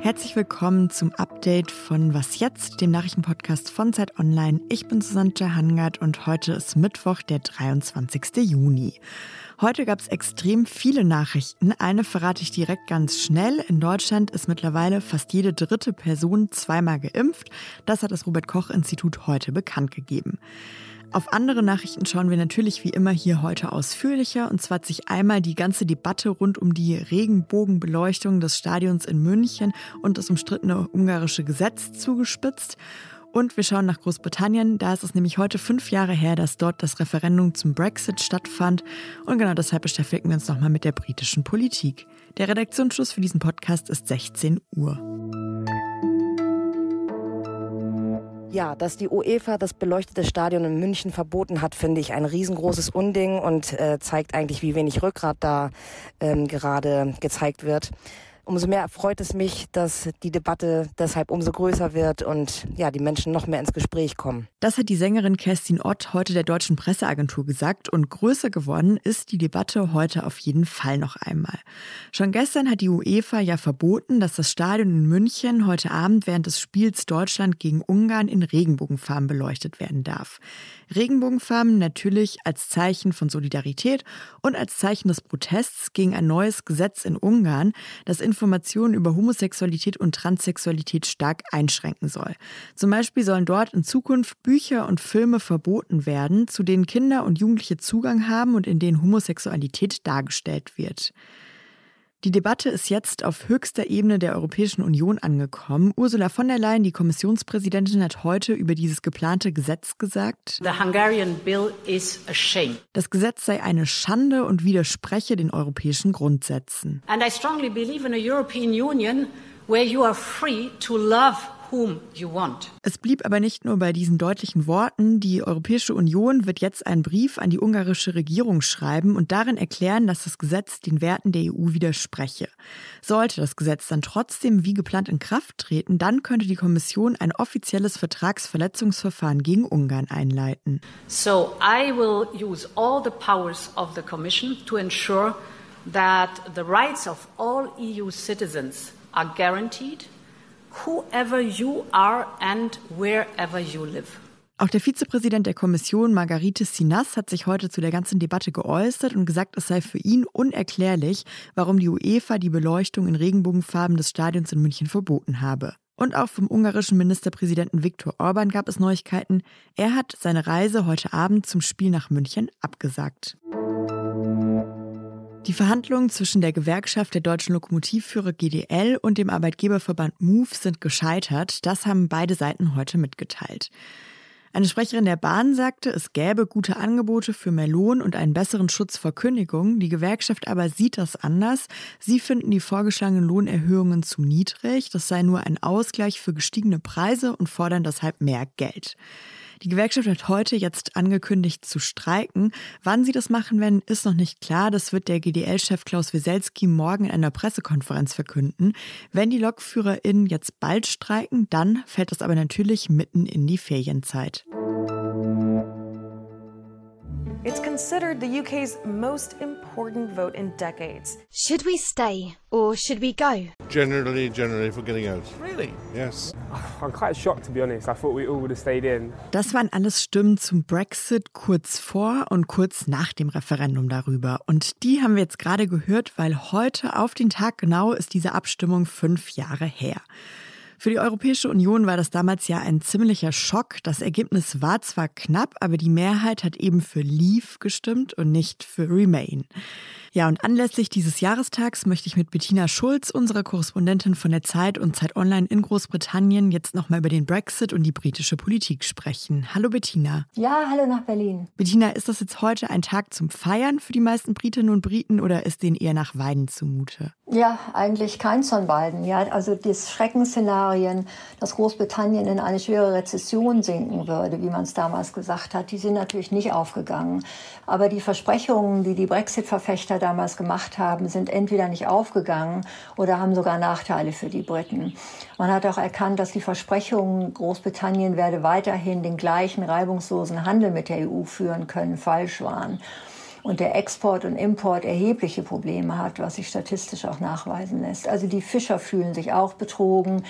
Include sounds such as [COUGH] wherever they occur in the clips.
Herzlich willkommen zum Update von Was jetzt, dem Nachrichtenpodcast von Zeit Online. Ich bin Susanne Jahangard und heute ist Mittwoch, der 23. Juni. Heute gab es extrem viele Nachrichten. Eine verrate ich direkt ganz schnell. In Deutschland ist mittlerweile fast jede dritte Person zweimal geimpft. Das hat das Robert Koch Institut heute bekannt gegeben. Auf andere Nachrichten schauen wir natürlich wie immer hier heute ausführlicher. Und zwar hat sich einmal die ganze Debatte rund um die Regenbogenbeleuchtung des Stadions in München und das umstrittene ungarische Gesetz zugespitzt. Und wir schauen nach Großbritannien. Da ist es nämlich heute fünf Jahre her, dass dort das Referendum zum Brexit stattfand. Und genau deshalb beschäftigen wir uns nochmal mit der britischen Politik. Der Redaktionsschluss für diesen Podcast ist 16 Uhr. Ja, dass die UEFA das beleuchtete Stadion in München verboten hat, finde ich ein riesengroßes Unding und äh, zeigt eigentlich, wie wenig Rückgrat da ähm, gerade gezeigt wird umso mehr freut es mich, dass die Debatte deshalb umso größer wird und ja, die Menschen noch mehr ins Gespräch kommen. Das hat die Sängerin Kerstin Ott heute der deutschen Presseagentur gesagt und größer geworden ist die Debatte heute auf jeden Fall noch einmal. Schon gestern hat die UEFA ja verboten, dass das Stadion in München heute Abend während des Spiels Deutschland gegen Ungarn in Regenbogenfarben beleuchtet werden darf. Regenbogenfarben natürlich als Zeichen von Solidarität und als Zeichen des Protests gegen ein neues Gesetz in Ungarn, das Informationen über Homosexualität und Transsexualität stark einschränken soll. Zum Beispiel sollen dort in Zukunft Bücher und Filme verboten werden, zu denen Kinder und Jugendliche Zugang haben und in denen Homosexualität dargestellt wird. Die Debatte ist jetzt auf höchster Ebene der Europäischen Union angekommen. Ursula von der Leyen, die Kommissionspräsidentin, hat heute über dieses geplante Gesetz gesagt, das Gesetz sei eine Schande und widerspreche den europäischen Grundsätzen. And I strongly believe in a European Union where you are free to love whom you want. Es blieb aber nicht nur bei diesen deutlichen Worten. Die Europäische Union wird jetzt einen Brief an die ungarische Regierung schreiben und darin erklären, dass das Gesetz den Werten der EU widerspreche. Sollte das Gesetz dann trotzdem wie geplant in Kraft treten, dann könnte die Kommission ein offizielles Vertragsverletzungsverfahren gegen Ungarn einleiten. So I will use all the powers of the Commission to ensure that the rights of all EU citizens are guaranteed whoever you are and wherever you live. Auch der Vizepräsident der Kommission, Margarite Sinas, hat sich heute zu der ganzen Debatte geäußert und gesagt, es sei für ihn unerklärlich, warum die UEFA die Beleuchtung in Regenbogenfarben des Stadions in München verboten habe. Und auch vom ungarischen Ministerpräsidenten Viktor Orban gab es Neuigkeiten. Er hat seine Reise heute Abend zum Spiel nach München abgesagt. Die Verhandlungen zwischen der Gewerkschaft der deutschen Lokomotivführer GDL und dem Arbeitgeberverband MOVE sind gescheitert. Das haben beide Seiten heute mitgeteilt. Eine Sprecherin der Bahn sagte, es gäbe gute Angebote für mehr Lohn und einen besseren Schutz vor Kündigungen. Die Gewerkschaft aber sieht das anders. Sie finden die vorgeschlagenen Lohnerhöhungen zu niedrig. Das sei nur ein Ausgleich für gestiegene Preise und fordern deshalb mehr Geld. Die Gewerkschaft hat heute jetzt angekündigt zu streiken. Wann sie das machen werden, ist noch nicht klar. Das wird der GDL-Chef Klaus Wieselski morgen in einer Pressekonferenz verkünden. Wenn die LokführerInnen jetzt bald streiken, dann fällt das aber natürlich mitten in die Ferienzeit. It's considered the UK's most important vote in decades. Should we stay or should we go? Generally, generally for getting out. Really? Yes. [SIGHS] I'm quite shocked to be honest. I thought we all would have stayed in. Das waren alles Stimmen zum Brexit kurz vor und kurz nach dem Referendum darüber. Und die haben wir jetzt gerade gehört, weil heute auf den Tag genau ist diese Abstimmung fünf Jahre her. Für die Europäische Union war das damals ja ein ziemlicher Schock. Das Ergebnis war zwar knapp, aber die Mehrheit hat eben für Leave gestimmt und nicht für Remain. Ja, und anlässlich dieses Jahrestags möchte ich mit Bettina Schulz, unserer Korrespondentin von der Zeit und Zeit Online in Großbritannien, jetzt nochmal über den Brexit und die britische Politik sprechen. Hallo Bettina. Ja, hallo nach Berlin. Bettina, ist das jetzt heute ein Tag zum Feiern für die meisten Britinnen und Briten oder ist denen eher nach Weiden zumute? Ja, eigentlich keins von beiden. Ja, also das Schreckensszenarien, dass Großbritannien in eine schwere Rezession sinken würde, wie man es damals gesagt hat, die sind natürlich nicht aufgegangen. Aber die Versprechungen, die die Brexit-Verfechter damals gemacht haben, sind entweder nicht aufgegangen oder haben sogar Nachteile für die Briten. Man hat auch erkannt, dass die Versprechungen, Großbritannien werde weiterhin den gleichen reibungslosen Handel mit der EU führen können, falsch waren. und der Export und Import erhebliche Probleme hat, was sich statistisch auch nachweisen lässt. Also die Fischer fühlen sich auch betrogen.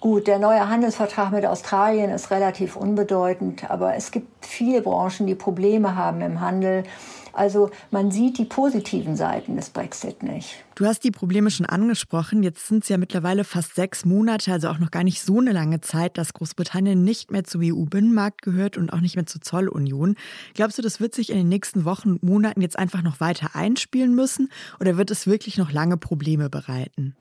Gut, der neue Handelsvertrag mit Australien ist relativ unbedeutend, aber es gibt viele Branchen, die Probleme haben im Handel. Also man sieht die positiven Seiten des Brexit nicht. Du hast die Probleme schon angesprochen. Jetzt sind es ja mittlerweile fast sechs Monate, also auch noch gar nicht so eine lange Zeit, dass Großbritannien nicht mehr zum EU-Binnenmarkt gehört und auch nicht mehr zur Zollunion. Glaubst du, das wird sich in den nächsten Wochen und Monaten jetzt einfach noch weiter einspielen müssen oder wird es wirklich noch lange Probleme bereiten?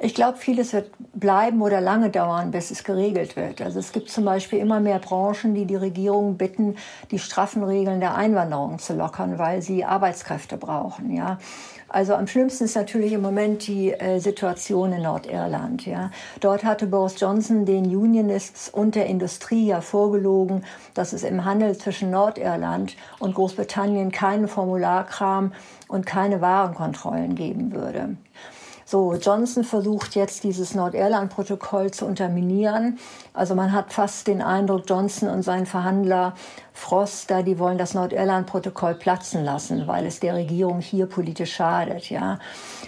Ich glaube, vieles wird bleiben oder lange dauern, bis es geregelt wird. Also es gibt zum Beispiel immer mehr Branchen, die die Regierung bitten, die straffen Regeln der Einwanderung zu lockern, weil sie Arbeitskräfte brauchen. Ja, also am schlimmsten ist natürlich im Moment die äh, Situation in Nordirland. Ja. Dort hatte Boris Johnson den Unionists und der Industrie ja vorgelogen, dass es im Handel zwischen Nordirland und Großbritannien keinen Formularkram und keine Warenkontrollen geben würde. So, Johnson versucht jetzt dieses Nordirland-Protokoll zu unterminieren. Also man hat fast den Eindruck, Johnson und sein Verhandler Frost da, die wollen das Nordirland-Protokoll platzen lassen, weil es der Regierung hier politisch schadet, ja.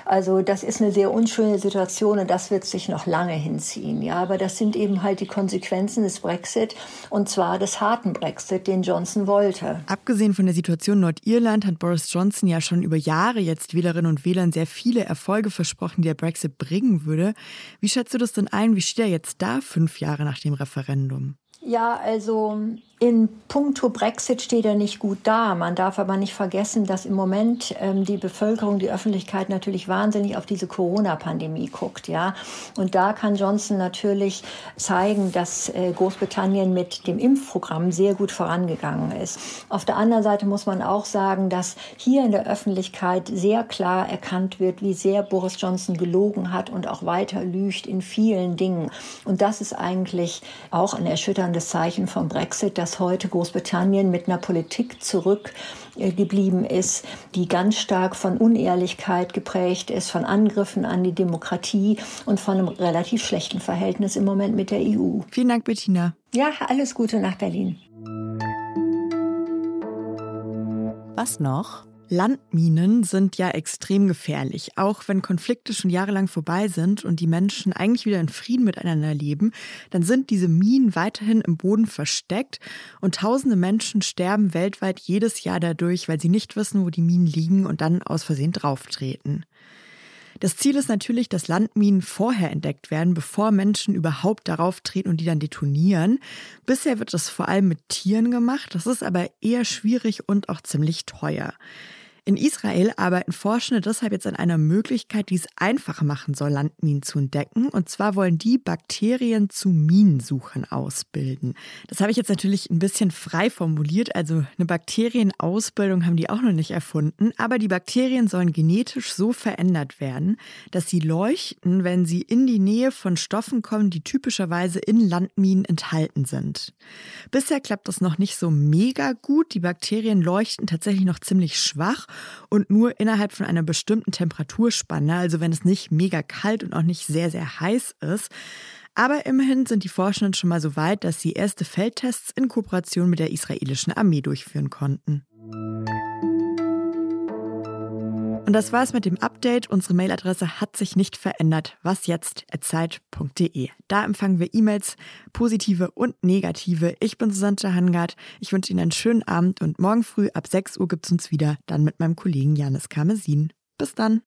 Also das ist eine sehr unschöne Situation und das wird sich noch lange hinziehen, ja. Aber das sind eben halt die Konsequenzen des Brexit und zwar des harten Brexit, den Johnson wollte. Abgesehen von der Situation Nordirland hat Boris Johnson ja schon über Jahre jetzt Wählerinnen und Wählern sehr viele Erfolge versprochen, die der Brexit bringen würde. Wie schätzt du das denn ein? Wie steht er jetzt da fünf Jahre nach dem Referendum? Ja, also in puncto Brexit steht er nicht gut da. Man darf aber nicht vergessen, dass im Moment ähm, die Bevölkerung, die Öffentlichkeit natürlich wahnsinnig auf diese Corona-Pandemie guckt, ja. Und da kann Johnson natürlich zeigen, dass äh, Großbritannien mit dem Impfprogramm sehr gut vorangegangen ist. Auf der anderen Seite muss man auch sagen, dass hier in der Öffentlichkeit sehr klar erkannt wird, wie sehr Boris Johnson gelogen hat und auch weiter lügt in vielen Dingen. Und das ist eigentlich auch ein erschütterndes Zeichen vom Brexit, dass heute Großbritannien mit einer Politik zurückgeblieben ist, die ganz stark von Unehrlichkeit geprägt ist, von Angriffen an die Demokratie und von einem relativ schlechten Verhältnis im Moment mit der EU. Vielen Dank, Bettina. Ja, alles Gute nach Berlin. Was noch? Landminen sind ja extrem gefährlich. Auch wenn Konflikte schon jahrelang vorbei sind und die Menschen eigentlich wieder in Frieden miteinander leben, dann sind diese Minen weiterhin im Boden versteckt und tausende Menschen sterben weltweit jedes Jahr dadurch, weil sie nicht wissen, wo die Minen liegen und dann aus Versehen drauftreten. Das Ziel ist natürlich, dass Landminen vorher entdeckt werden, bevor Menschen überhaupt darauf treten und die dann detonieren. Bisher wird das vor allem mit Tieren gemacht, das ist aber eher schwierig und auch ziemlich teuer. In Israel arbeiten Forschende deshalb jetzt an einer Möglichkeit, die es einfacher machen soll, Landminen zu entdecken. Und zwar wollen die Bakterien zu Minensuchern ausbilden. Das habe ich jetzt natürlich ein bisschen frei formuliert. Also eine Bakterienausbildung haben die auch noch nicht erfunden. Aber die Bakterien sollen genetisch so verändert werden, dass sie leuchten, wenn sie in die Nähe von Stoffen kommen, die typischerweise in Landminen enthalten sind. Bisher klappt das noch nicht so mega gut. Die Bakterien leuchten tatsächlich noch ziemlich schwach und nur innerhalb von einer bestimmten Temperaturspanne, also wenn es nicht mega kalt und auch nicht sehr, sehr heiß ist. Aber immerhin sind die Forschenden schon mal so weit, dass sie erste Feldtests in Kooperation mit der israelischen Armee durchführen konnten. Und das war's mit dem Update. Unsere Mailadresse hat sich nicht verändert. Was jetzt? Zeit.de. Da empfangen wir E-Mails, positive und negative. Ich bin Susanne Hangard. Ich wünsche Ihnen einen schönen Abend und morgen früh ab 6 Uhr gibt's uns wieder, dann mit meinem Kollegen Janis Karmesin. Bis dann.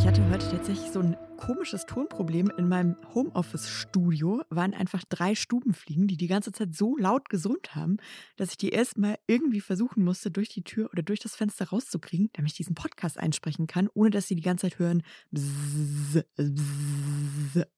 Ich hatte heute tatsächlich so ein komisches Tonproblem. In meinem Homeoffice-Studio waren einfach drei Stubenfliegen, die die ganze Zeit so laut gesummt haben, dass ich die erstmal irgendwie versuchen musste, durch die Tür oder durch das Fenster rauszukriegen, damit ich diesen Podcast einsprechen kann, ohne dass sie die ganze Zeit hören. Bzzz, bzzz.